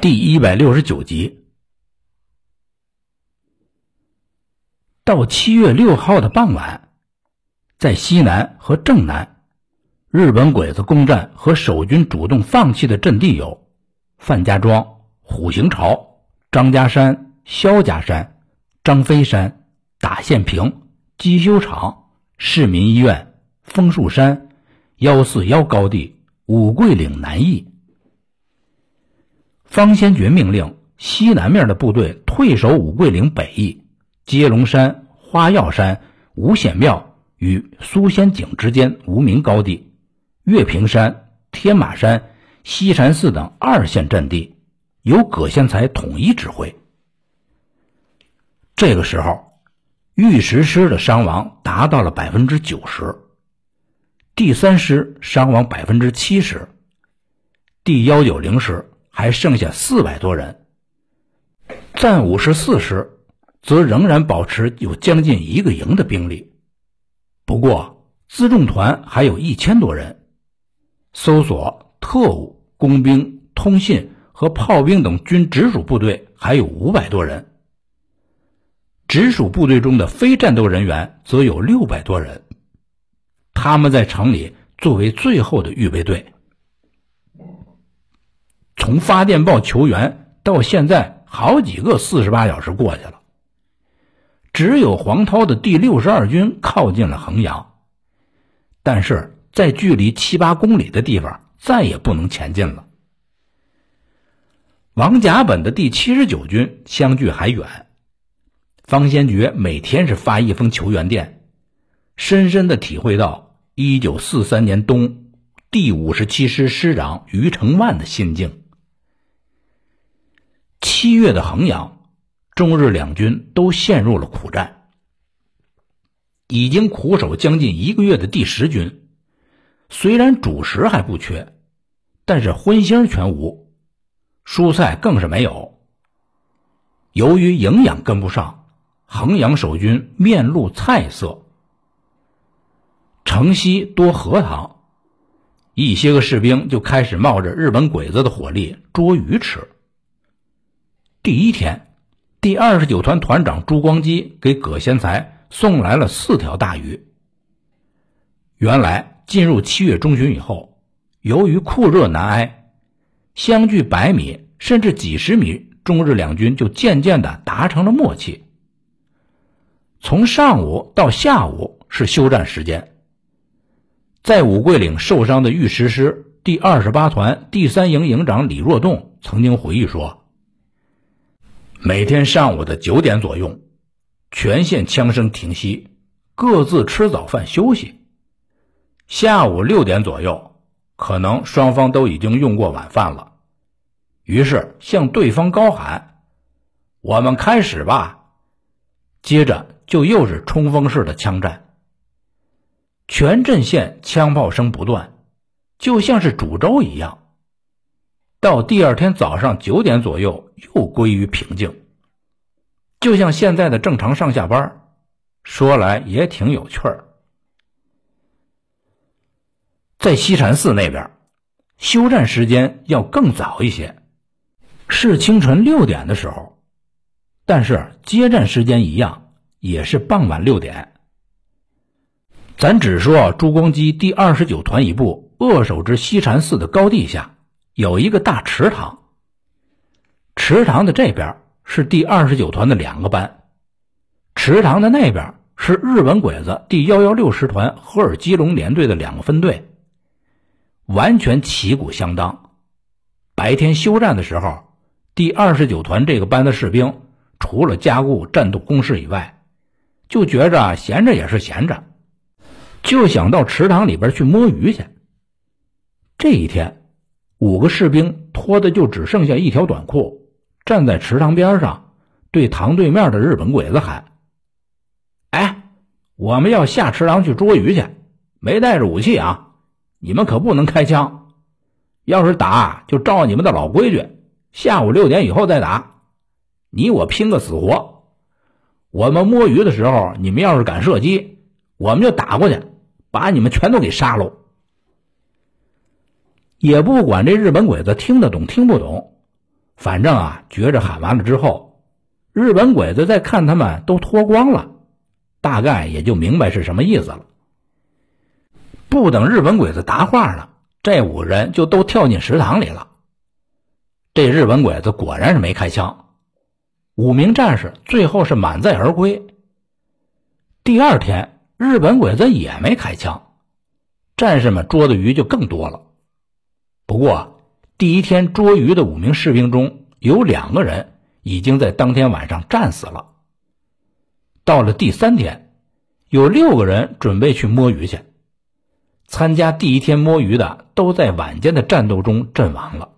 第一百六十九集。到七月六号的傍晚，在西南和正南，日本鬼子攻占和守军主动放弃的阵地有范家庄、虎形巢、张家山、萧家山、张飞山、打线坪、机修厂、市民医院、枫树山、幺四幺高地、五桂岭南翼。方先觉命令西南面的部队退守五桂岭北翼，接龙山、花药山、五显庙与苏仙井之间无名高地，月平山、天马山、西禅寺等二线阵地，由葛先才统一指挥。这个时候，御石师的伤亡达到了百分之九十，第三师伤亡百分之七十，第幺九零师。还剩下四百多人，战五十四师则仍然保持有将近一个营的兵力。不过辎重团还有一千多人，搜索、特务、工兵、通信和炮兵等军直属部队还有五百多人。直属部队中的非战斗人员则有六百多人，他们在城里作为最后的预备队。从发电报求援到现在，好几个四十八小时过去了。只有黄涛的第六十二军靠近了衡阳，但是在距离七八公里的地方再也不能前进了。王甲本的第七十九军相距还远，方先觉每天是发一封求援电，深深的体会到一九四三年冬第五十七师师长余承万的心境。七月的衡阳，中日两军都陷入了苦战。已经苦守将近一个月的第十军，虽然主食还不缺，但是荤腥全无，蔬菜更是没有。由于营养跟不上，衡阳守军面露菜色。城西多荷塘，一些个士兵就开始冒着日本鬼子的火力捉鱼吃。第一天，第二十九团团长朱光基给葛先才送来了四条大鱼。原来进入七月中旬以后，由于酷热难挨，相距百米甚至几十米，中日两军就渐渐的达成了默契。从上午到下午是休战时间。在五桂岭受伤的御石师第二十八团第三营营长李若栋曾经回忆说。每天上午的九点左右，全线枪声停息，各自吃早饭休息。下午六点左右，可能双方都已经用过晚饭了，于是向对方高喊：“我们开始吧！”接着就又是冲锋式的枪战，全阵线枪炮声不断，就像是煮粥一样。到第二天早上九点左右，又归于平静，就像现在的正常上下班。说来也挺有趣儿。在西禅寺那边，休战时间要更早一些，是清晨六点的时候，但是接战时间一样，也是傍晚六点。咱只说朱光基第二十九团一部扼守之西禅寺的高地下。有一个大池塘，池塘的这边是第二十九团的两个班，池塘的那边是日本鬼子第幺幺六师团赫尔基隆联队的两个分队，完全旗鼓相当。白天休战的时候，第二十九团这个班的士兵除了加固战斗工事以外，就觉着闲着也是闲着，就想到池塘里边去摸鱼去。这一天。五个士兵脱的就只剩下一条短裤，站在池塘边上，对塘对面的日本鬼子喊：“哎，我们要下池塘去捉鱼去，没带着武器啊！你们可不能开枪，要是打就照你们的老规矩，下午六点以后再打，你我拼个死活。我们摸鱼的时候，你们要是敢射击，我们就打过去，把你们全都给杀喽。”也不管这日本鬼子听得懂听不懂，反正啊，觉着喊完了之后，日本鬼子再看他们都脱光了，大概也就明白是什么意思了。不等日本鬼子答话呢，这五人就都跳进食堂里了。这日本鬼子果然是没开枪，五名战士最后是满载而归。第二天，日本鬼子也没开枪，战士们捉的鱼就更多了。不过，第一天捉鱼的五名士兵中有两个人已经在当天晚上战死了。到了第三天，有六个人准备去摸鱼去。参加第一天摸鱼的都在晚间的战斗中阵亡了。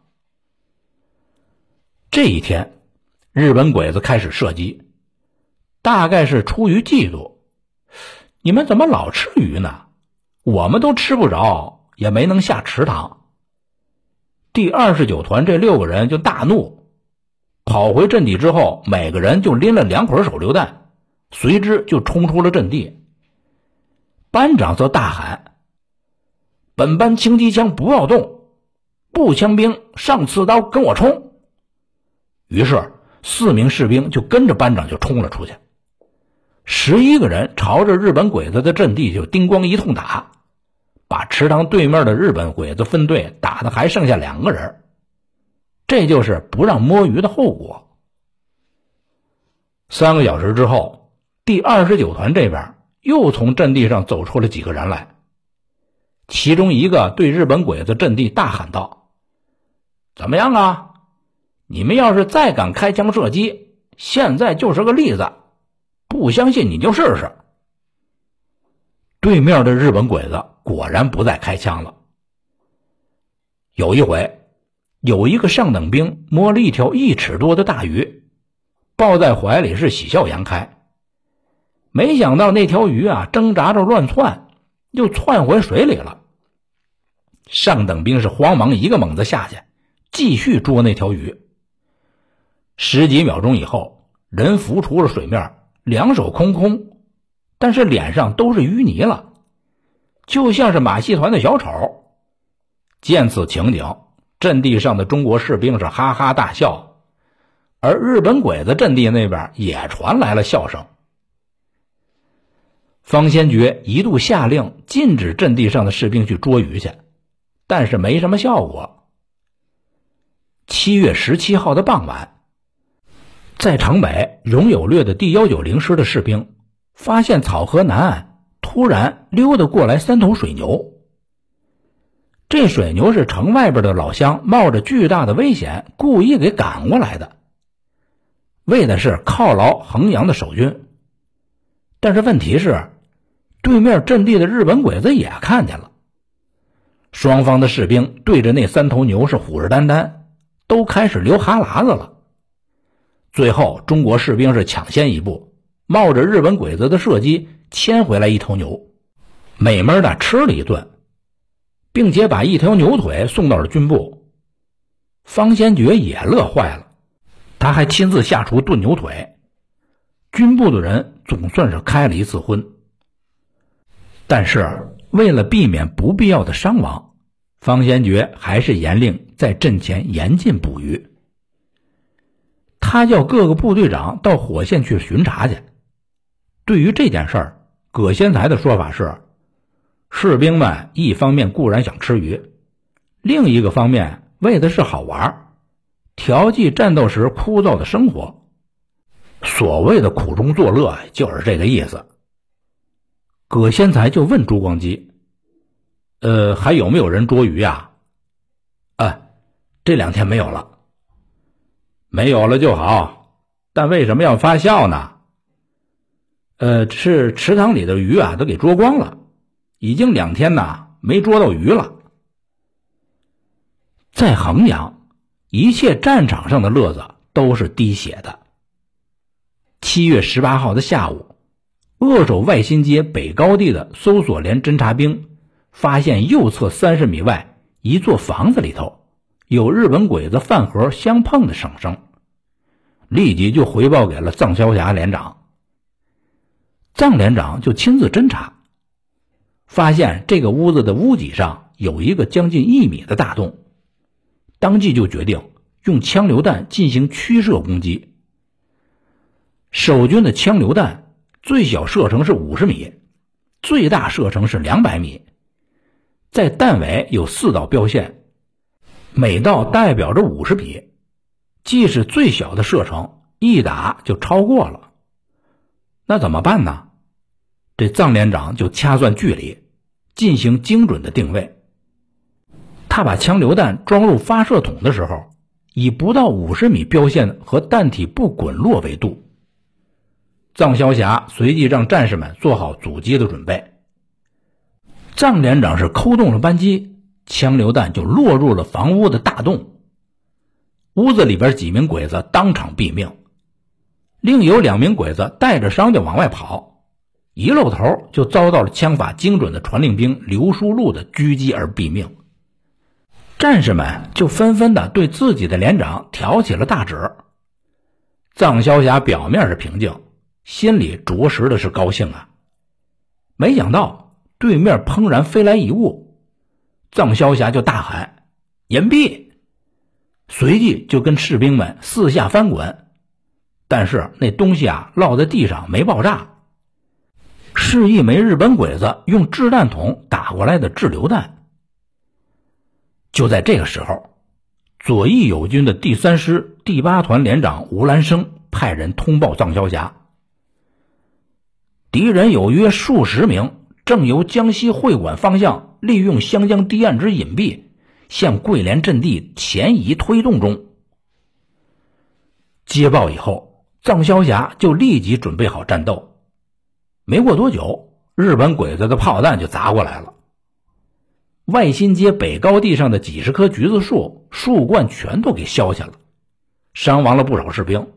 这一天，日本鬼子开始射击，大概是出于嫉妒。你们怎么老吃鱼呢？我们都吃不着，也没能下池塘。第二十九团这六个人就大怒，跑回阵地之后，每个人就拎了两捆手榴弹，随之就冲出了阵地。班长则大喊。本班轻机枪不要动，步枪兵上刺刀跟我冲。于是四名士兵就跟着班长就冲了出去，十一个人朝着日本鬼子的阵地就叮咣一通打，把池塘对面的日本鬼子分队打的还剩下两个人。这就是不让摸鱼的后果。三个小时之后，第二十九团这边又从阵地上走出了几个人来。其中一个对日本鬼子阵地大喊道：“怎么样啊？你们要是再敢开枪射击，现在就是个例子。不相信你就试试。”对面的日本鬼子果然不再开枪了。有一回，有一个上等兵摸了一条一尺多的大鱼，抱在怀里是喜笑颜开。没想到那条鱼啊，挣扎着乱窜。又窜回水里了。上等兵是慌忙一个猛子下去，继续捉那条鱼。十几秒钟以后，人浮出了水面，两手空空，但是脸上都是淤泥了，就像是马戏团的小丑。见此情景，阵地上的中国士兵是哈哈大笑，而日本鬼子阵地那边也传来了笑声。方先觉一度下令禁止阵地上的士兵去捉鱼去，但是没什么效果。七月十七号的傍晚，在城北荣有略的第幺九零师的士兵发现草河南岸突然溜达过来三头水牛。这水牛是城外边的老乡冒着巨大的危险故意给赶过来的，为的是犒劳衡阳的守军。但是问题是。对面阵地的日本鬼子也看见了，双方的士兵对着那三头牛是虎视眈眈，都开始流哈喇子了。最后，中国士兵是抢先一步，冒着日本鬼子的射击牵回来一头牛，美美的吃了一顿，并且把一条牛腿送到了军部。方先觉也乐坏了，他还亲自下厨炖牛腿。军部的人总算是开了一次荤。但是为了避免不必要的伤亡，方先觉还是严令在阵前严禁捕鱼。他叫各个部队长到火线去巡查去。对于这件事儿，葛先才的说法是：士兵们一方面固然想吃鱼，另一个方面为的是好玩，调剂战斗时枯燥的生活。所谓的苦中作乐，就是这个意思。葛先才就问朱光基：“呃，还有没有人捉鱼呀？”“啊，这两天没有了。”“没有了就好，但为什么要发酵呢？”“呃，是池塘里的鱼啊，都给捉光了，已经两天呐没捉到鱼了。”在衡阳，一切战场上的乐子都是滴血的。七月十八号的下午。扼守外新街北高地的搜索连侦察兵发现右侧三十米外一座房子里头有日本鬼子饭盒相碰的声声，立即就回报给了藏霄霞连长。藏连长就亲自侦查，发现这个屋子的屋脊上有一个将近一米的大洞，当即就决定用枪榴弹进行驱射攻击。守军的枪榴弹最小射程是五十米，最大射程是两百米，在弹尾有四道标线，每道代表着五十米，即使最小的射程，一打就超过了。那怎么办呢？这藏连长就掐算距离，进行精准的定位。他把枪榴弹装入发射筒的时候，以不到五十米标线和弹体不滚落为度。藏霄霞随即让战士们做好阻击的准备。藏连长是扣动了扳机，枪榴弹就落入了房屋的大洞。屋子里边几名鬼子当场毙命，另有两名鬼子带着伤就往外跑，一露头就遭到了枪法精准的传令兵刘书禄的狙击而毙命。战士们就纷纷的对自己的连长挑起了大指。藏霄霞表面是平静，心里着实的是高兴啊！没想到对面砰然飞来一物，藏霄霞就大喊：“隐蔽！”随即就跟士兵们四下翻滚，但是那东西啊落在地上没爆炸，是一枚日本鬼子用掷弹筒打过来的掷榴弹。就在这个时候，左翼友军的第三师第八团连长吴兰生派人通报藏霄霞：敌人有约数十名，正由江西会馆方向利用湘江堤岸之隐蔽，向桂连阵地前移推动中。接报以后，藏霄霞就立即准备好战斗。没过多久，日本鬼子的炮弹就砸过来了。外新街北高地上的几十棵橘子树树冠全都给削下了，伤亡了不少士兵。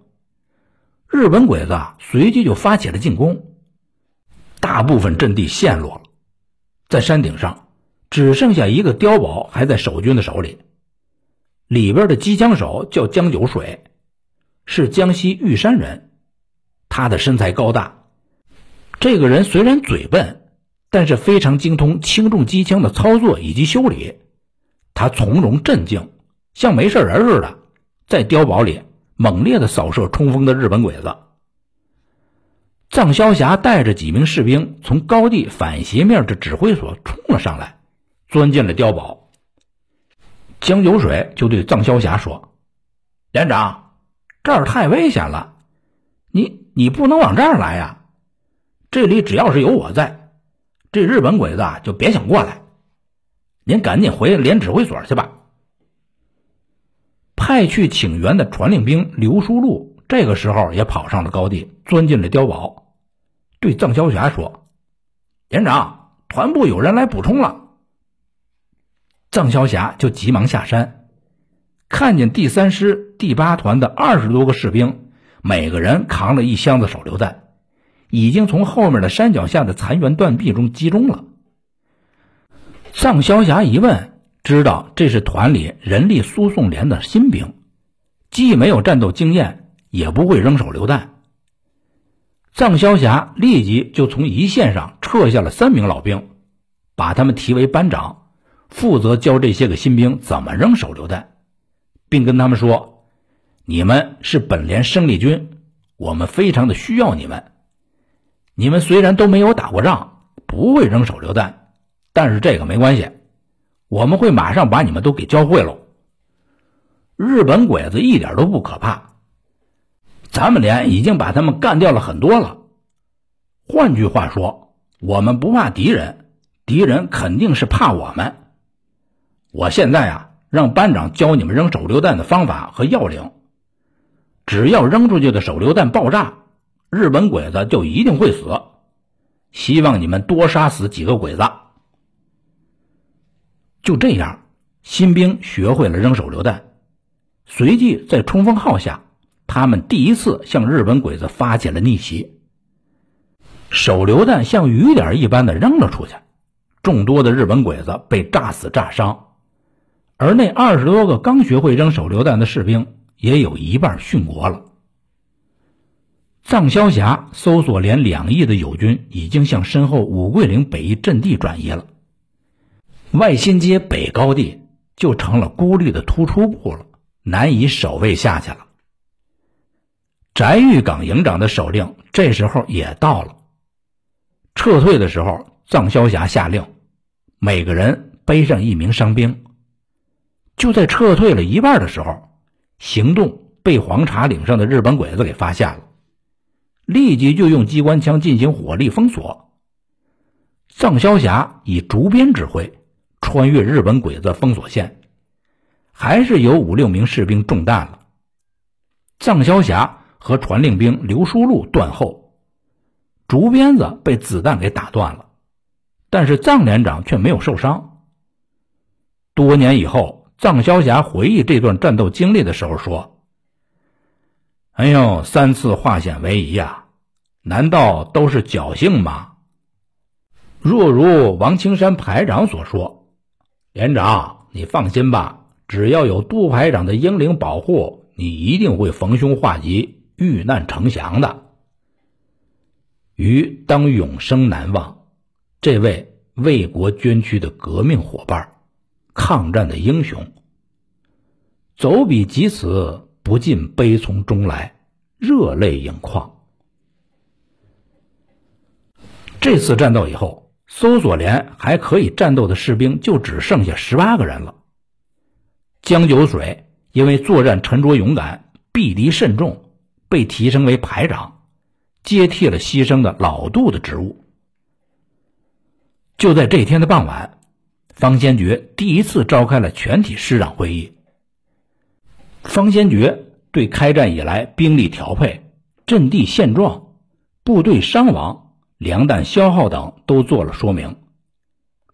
日本鬼子随即就发起了进攻，大部分阵地陷落了，在山顶上只剩下一个碉堡还在守军的手里，里边的机枪手叫江九水，是江西玉山人，他的身材高大，这个人虽然嘴笨。但是非常精通轻重机枪的操作以及修理，他从容镇静，像没事人似的，在碉堡里猛烈的扫射冲锋的日本鬼子。藏霄霞带着几名士兵从高地反斜面的指挥所冲了上来，钻进了碉堡。江九水就对藏霄霞说：“连长，这儿太危险了，你你不能往这儿来呀，这里只要是有我在。”这日本鬼子啊就别想过来，您赶紧回连指挥所去吧。派去请援的传令兵刘书禄这个时候也跑上了高地，钻进了碉堡，对藏霄霞说：“连长，团部有人来补充了。”藏霄霞就急忙下山，看见第三师第八团的二十多个士兵，每个人扛了一箱子手榴弹。已经从后面的山脚下的残垣断壁中集中了。藏霄霞一问，知道这是团里人力输送连的新兵，既没有战斗经验，也不会扔手榴弹。藏霄霞立即就从一线上撤下了三名老兵，把他们提为班长，负责教这些个新兵怎么扔手榴弹，并跟他们说：“你们是本连生力军，我们非常的需要你们。”你们虽然都没有打过仗，不会扔手榴弹，但是这个没关系，我们会马上把你们都给教会喽。日本鬼子一点都不可怕，咱们连已经把他们干掉了很多了。换句话说，我们不怕敌人，敌人肯定是怕我们。我现在啊，让班长教你们扔手榴弹的方法和要领，只要扔出去的手榴弹爆炸。日本鬼子就一定会死，希望你们多杀死几个鬼子。就这样，新兵学会了扔手榴弹，随即在冲锋号下，他们第一次向日本鬼子发起了逆袭。手榴弹像雨点一般的扔了出去，众多的日本鬼子被炸死炸伤，而那二十多个刚学会扔手榴弹的士兵，也有一半殉国了。藏霄霞搜索连两翼的友军已经向身后五桂岭北翼阵地转移了，外新街北高地就成了孤立的突出部了。难以守卫下去了。翟玉岗营长的手令这时候也到了。撤退的时候，臧萧霞下令，每个人背上一名伤兵。就在撤退了一半的时候，行动被黄茶岭上的日本鬼子给发现了，立即就用机关枪进行火力封锁。臧萧霞以竹鞭指挥，穿越日本鬼子封锁线。还是有五六名士兵中弹了。臧萧霞和传令兵刘书禄断后，竹鞭子被子弹给打断了，但是臧连长却没有受伤。多年以后，臧萧霞回忆这段战斗经历的时候说：“哎呦，三次化险为夷呀，难道都是侥幸吗？”若如王青山排长所说，连长，你放心吧。只要有杜排长的英灵保护，你一定会逢凶化吉、遇难成祥的。于当永生难忘，这位为国捐躯的革命伙伴，抗战的英雄，走笔及此，不禁悲从中来，热泪盈眶。这次战斗以后，搜索连还可以战斗的士兵就只剩下十八个人了。江九水因为作战沉着勇敢、避敌慎重，被提升为排长，接替了牺牲的老杜的职务。就在这天的傍晚，方先觉第一次召开了全体师长会议。方先觉对开战以来兵力调配、阵地现状、部队伤亡、粮弹消耗等都做了说明，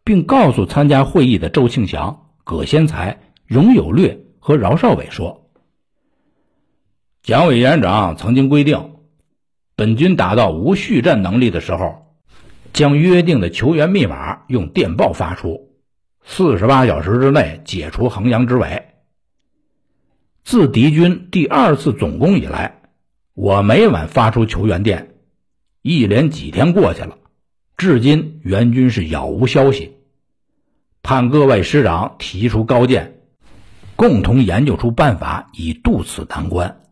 并告诉参加会议的周庆祥、葛先才。荣有略和饶少伟说：“蒋委员长曾经规定，本军达到无续战能力的时候，将约定的球员密码用电报发出，四十八小时之内解除衡阳之围。自敌军第二次总攻以来，我每晚发出球员电，一连几天过去了，至今援军是杳无消息。盼各位师长提出高见。”共同研究出办法，以渡此难关。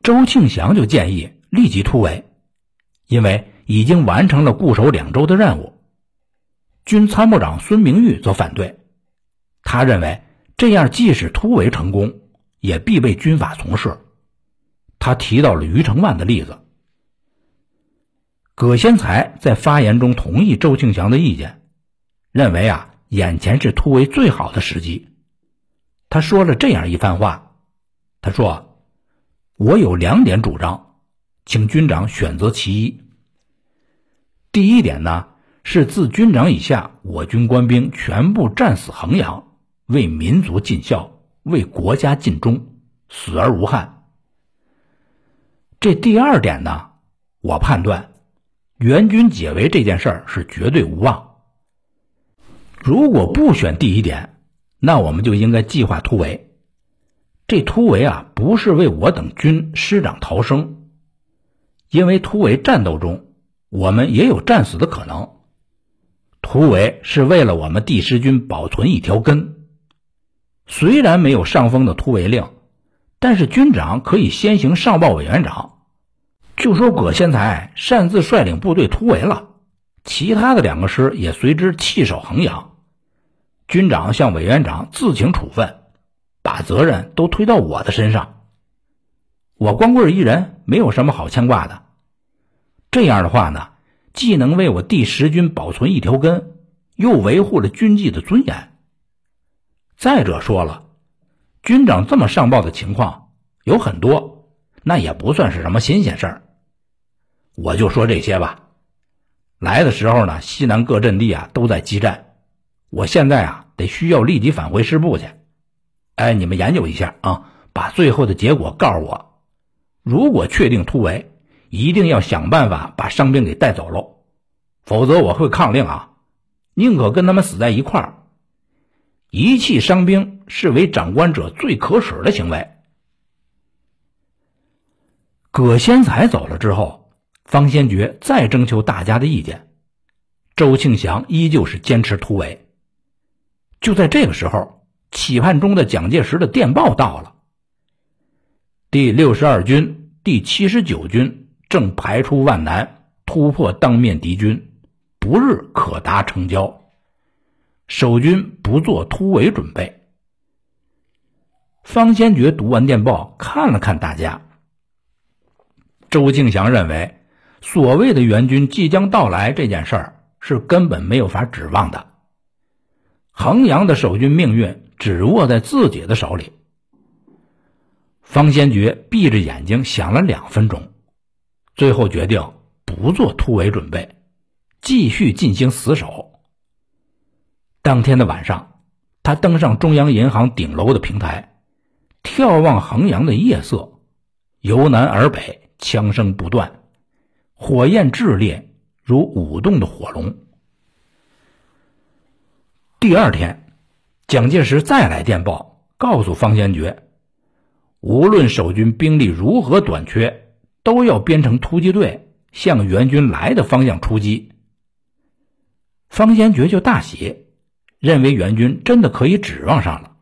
周庆祥就建议立即突围，因为已经完成了固守两周的任务。军参谋长孙明玉则反对，他认为这样即使突围成功，也必被军法从事。他提到了于承万的例子。葛先才在发言中同意周庆祥的意见，认为啊，眼前是突围最好的时机。他说了这样一番话，他说：“我有两点主张，请军长选择其一。第一点呢，是自军长以下，我军官兵全部战死衡阳，为民族尽孝，为国家尽忠，死而无憾。这第二点呢，我判断，援军解围这件事儿是绝对无望。如果不选第一点。”那我们就应该计划突围。这突围啊，不是为我等军师长逃生，因为突围战斗中，我们也有战死的可能。突围是为了我们第十军保存一条根。虽然没有上峰的突围令，但是军长可以先行上报委员长，就说葛先才擅自率领部队突围了，其他的两个师也随之弃守衡阳。军长向委员长自请处分，把责任都推到我的身上。我光棍一人，没有什么好牵挂的。这样的话呢，既能为我第十军保存一条根，又维护了军纪的尊严。再者说了，军长这么上报的情况有很多，那也不算是什么新鲜事儿。我就说这些吧。来的时候呢，西南各阵地啊都在激战。我现在啊，得需要立即返回师部去。哎，你们研究一下啊，把最后的结果告诉我。如果确定突围，一定要想办法把伤兵给带走喽，否则我会抗令啊，宁可跟他们死在一块儿。遗弃伤兵是为长官者最可耻的行为。葛先才走了之后，方先觉再征求大家的意见，周庆祥依旧是坚持突围。就在这个时候，期盼中的蒋介石的电报到了。第六十二军、第七十九军正排除万难，突破当面敌军，不日可达城郊。守军不做突围准备。方先觉读完电报，看了看大家。周庆祥认为，所谓的援军即将到来这件事儿是根本没有法指望的。衡阳的守军命运只握在自己的手里。方先觉闭着眼睛想了两分钟，最后决定不做突围准备，继续进行死守。当天的晚上，他登上中央银行顶楼的平台，眺望衡阳的夜色，由南而北，枪声不断，火焰炽烈如舞动的火龙。第二天，蒋介石再来电报，告诉方先觉，无论守军兵力如何短缺，都要编成突击队，向援军来的方向出击。方先觉就大喜，认为援军真的可以指望上了。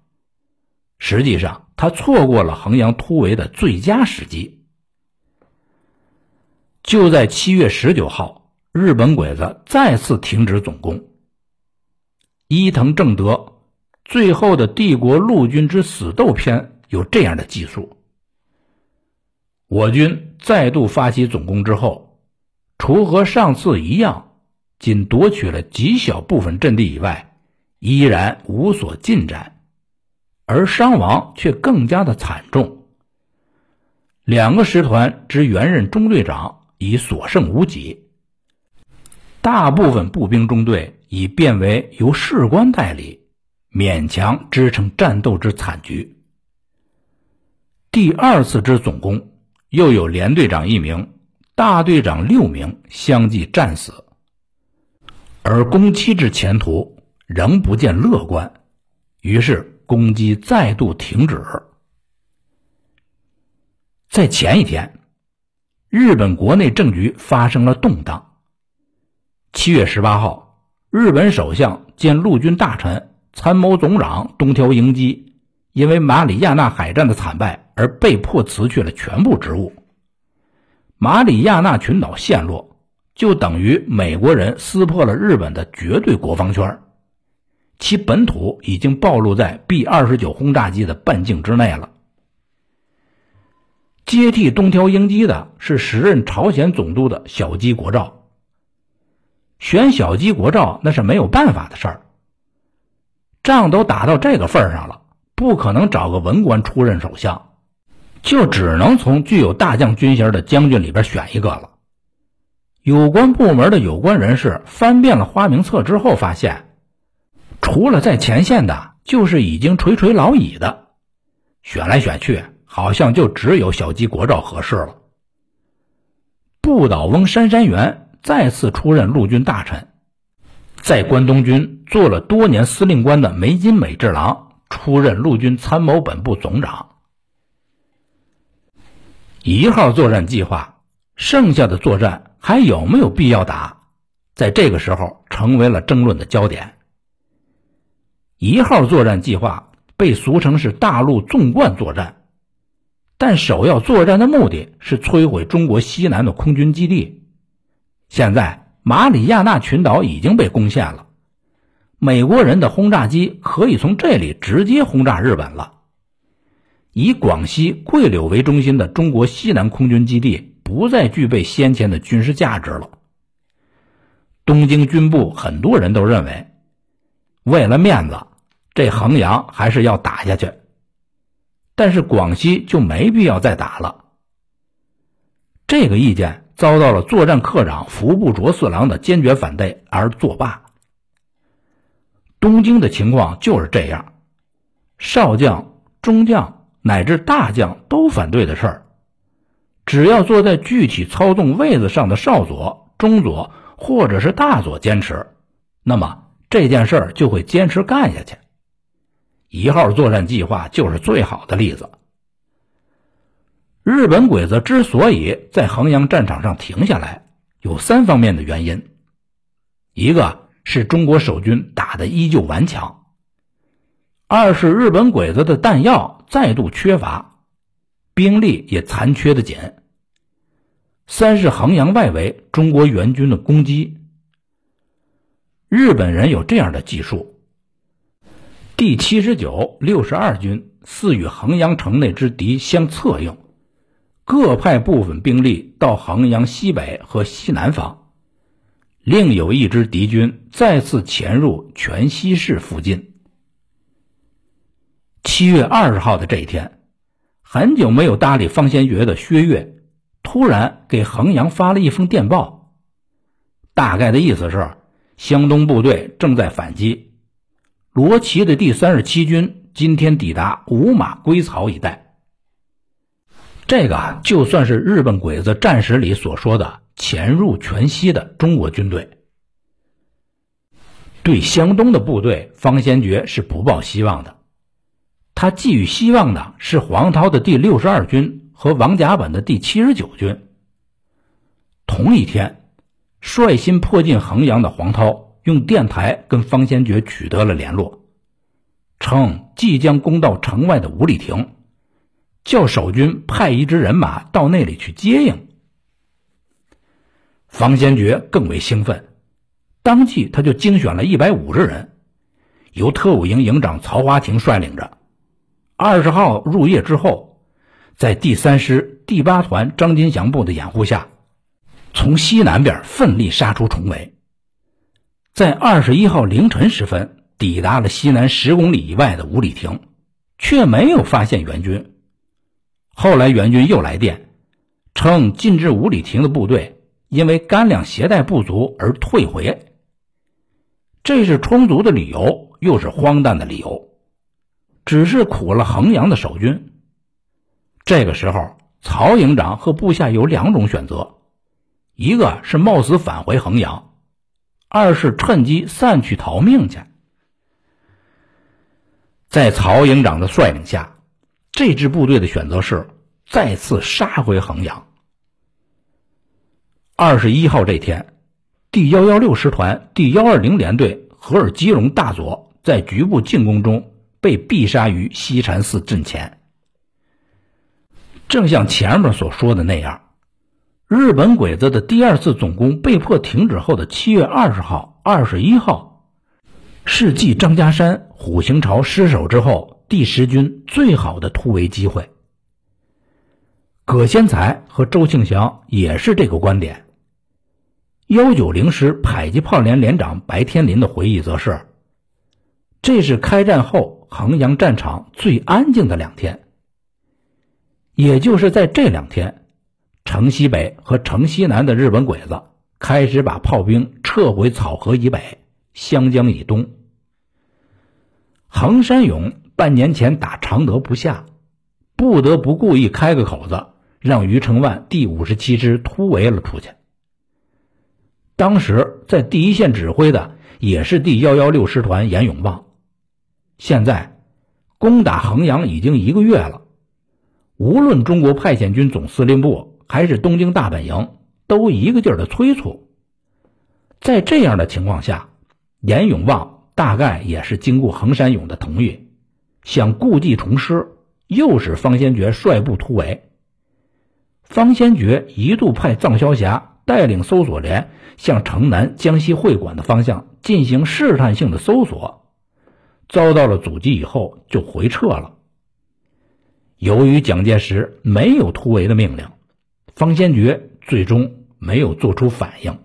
实际上，他错过了衡阳突围的最佳时机。就在七月十九号，日本鬼子再次停止总攻。伊藤正德最后的《帝国陆军之死斗篇》有这样的记述：我军再度发起总攻之后，除和上次一样，仅夺取了极小部分阵地以外，依然无所进展，而伤亡却更加的惨重。两个师团之原任中队长已所剩无几，大部分步兵中队。已变为由士官代理，勉强支撑战斗之惨局。第二次之总攻，又有连队长一名、大队长六名相继战死，而攻期之前途仍不见乐观，于是攻击再度停止。在前一天，日本国内政局发生了动荡。七月十八号。日本首相兼陆军大臣、参谋总长东条英机，因为马里亚纳海战的惨败而被迫辞去了全部职务。马里亚纳群岛陷落，就等于美国人撕破了日本的绝对国防圈，其本土已经暴露在 B 二十九轰炸机的半径之内了。接替东条英机的是时任朝鲜总督的小矶国照。选小矶国照那是没有办法的事儿。仗都打到这个份上了，不可能找个文官出任首相，就只能从具有大将军衔的将军里边选一个了。有关部门的有关人士翻遍了花名册之后，发现除了在前线的，就是已经垂垂老矣的。选来选去，好像就只有小矶国照合适了。不倒翁杉山元。再次出任陆军大臣，在关东军做了多年司令官的梅津美治郎出任陆军参谋本部总长。一号作战计划，剩下的作战还有没有必要打？在这个时候成为了争论的焦点。一号作战计划被俗称是大陆纵贯作战，但首要作战的目的是摧毁中国西南的空军基地。现在马里亚纳群岛已经被攻陷了，美国人的轰炸机可以从这里直接轰炸日本了。以广西桂柳为中心的中国西南空军基地不再具备先前的军事价值了。东京军部很多人都认为，为了面子，这衡阳还是要打下去，但是广西就没必要再打了。这个意见。遭到了作战课长服部卓四郎的坚决反对而作罢。东京的情况就是这样，少将、中将乃至大将都反对的事儿，只要坐在具体操纵位子上的少佐、中佐或者是大佐坚持，那么这件事儿就会坚持干下去。一号作战计划就是最好的例子。日本鬼子之所以在衡阳战场上停下来，有三方面的原因：一个是中国守军打得依旧顽强；二是日本鬼子的弹药再度缺乏，兵力也残缺的紧。三是衡阳外围中国援军的攻击。日本人有这样的技术：第七十九、六十二军似与衡阳城内之敌相策应，各派部分兵力到衡阳西北和西南方，另有一支敌军再次潜入全西市附近。七月二十号的这一天，很久没有搭理方先觉的薛岳。突然给衡阳发了一封电报，大概的意思是湘东部队正在反击，罗奇的第三十七军今天抵达五马归曹一带。这个就算是日本鬼子战史里所说的潜入全西的中国军队。对湘东的部队，方先觉是不抱希望的，他寄予希望的是黄涛的第六十二军。和王甲本的第七十九军。同一天，率先迫近衡阳的黄涛用电台跟方先觉取得了联络，称即将攻到城外的五里亭，叫守军派一支人马到那里去接应。方先觉更为兴奋，当即他就精选了一百五十人，由特务营营长曹华亭率领着，二十号入夜之后。在第三师第八团张金祥部的掩护下，从西南边奋力杀出重围，在二十一号凌晨时分抵达了西南十公里以外的五里亭，却没有发现援军。后来援军又来电，称进至五里亭的部队因为干粮携带不足而退回。这是充足的理由，又是荒诞的理由，只是苦了衡阳的守军。这个时候，曹营长和部下有两种选择：一个是冒死返回衡阳，二是趁机散去逃命去。在曹营长的率领下，这支部队的选择是再次杀回衡阳。二十一号这天，第幺幺六师团第幺二零联队和尔基隆大佐在局部进攻中被毙杀于西禅寺阵前。正像前面所说的那样，日本鬼子的第二次总攻被迫停止后的七月二十号、二十一号，是继张家山、虎形巢失守之后，第十军最好的突围机会。葛先才和周庆祥也是这个观点。幺九零师迫击炮连连长白天林的回忆则是：这是开战后衡阳战场最安静的两天。也就是在这两天，城西北和城西南的日本鬼子开始把炮兵撤回草河以北、湘江以东。横山勇半年前打常德不下，不得不故意开个口子，让余承万第五十七师突围了出去。当时在第一线指挥的也是第幺幺六师团严永旺。现在攻打衡阳已经一个月了。无论中国派遣军总司令部还是东京大本营，都一个劲儿的催促。在这样的情况下，严永旺大概也是经过横山勇的同意，想故技重施，诱使方先觉率部突围。方先觉一度派藏霄霞带领搜索连向城南江西会馆的方向进行试探性的搜索，遭到了阻击以后就回撤了。由于蒋介石没有突围的命令，方先觉最终没有做出反应，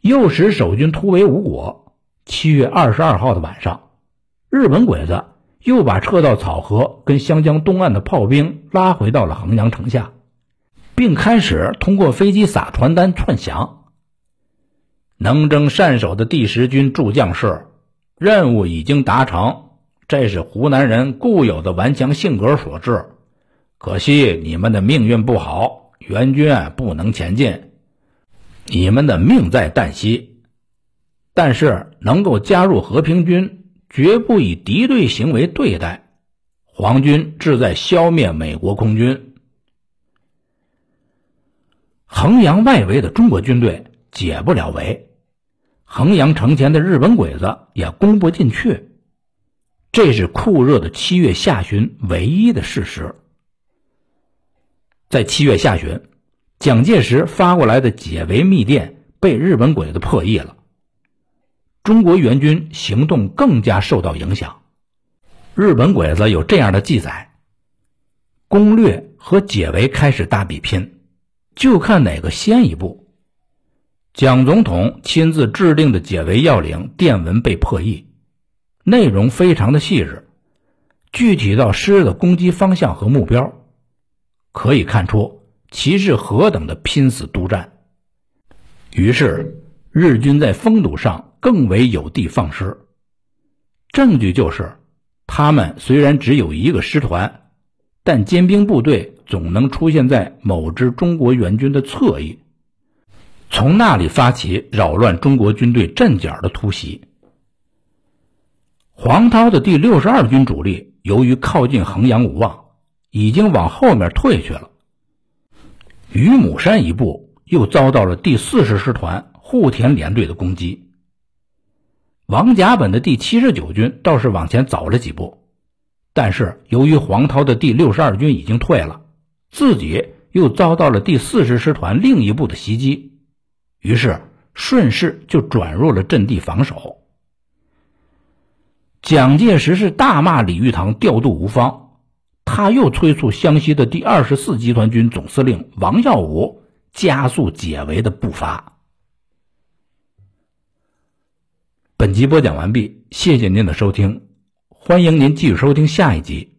诱使守军突围无果。七月二十二号的晚上，日本鬼子又把撤到草河跟湘江东岸的炮兵拉回到了衡阳城下，并开始通过飞机撒传单串降。能征善守的第十军驻将士，任务已经达成。这是湖南人固有的顽强性格所致。可惜你们的命运不好，援军啊不能前进，你们的命在旦夕。但是能够加入和平军，绝不以敌对行为对待。皇军志在消灭美国空军。衡阳外围的中国军队解不了围，衡阳城前的日本鬼子也攻不进去。这是酷热的七月下旬唯一的事实。在七月下旬，蒋介石发过来的解围密电被日本鬼子破译了，中国援军行动更加受到影响。日本鬼子有这样的记载：攻略和解围开始大比拼，就看哪个先一步。蒋总统亲自制定的解围要领电文被破译。内容非常的细致，具体到师的攻击方向和目标，可以看出其是何等的拼死督战。于是日军在封堵上更为有的放矢。证据就是，他们虽然只有一个师团，但尖兵部队总能出现在某支中国援军的侧翼，从那里发起扰乱中国军队阵脚的突袭。黄涛的第六十二军主力由于靠近衡阳无望，已经往后面退去了。于母山一部又遭到了第四十师团户田联队的攻击。王甲本的第七十九军倒是往前走了几步，但是由于黄涛的第六十二军已经退了，自己又遭到了第四十师团另一部的袭击，于是顺势就转入了阵地防守。蒋介石是大骂李玉堂调度无方，他又催促湘西的第二十四集团军总司令王耀武加速解围的步伐。本集播讲完毕，谢谢您的收听，欢迎您继续收听下一集。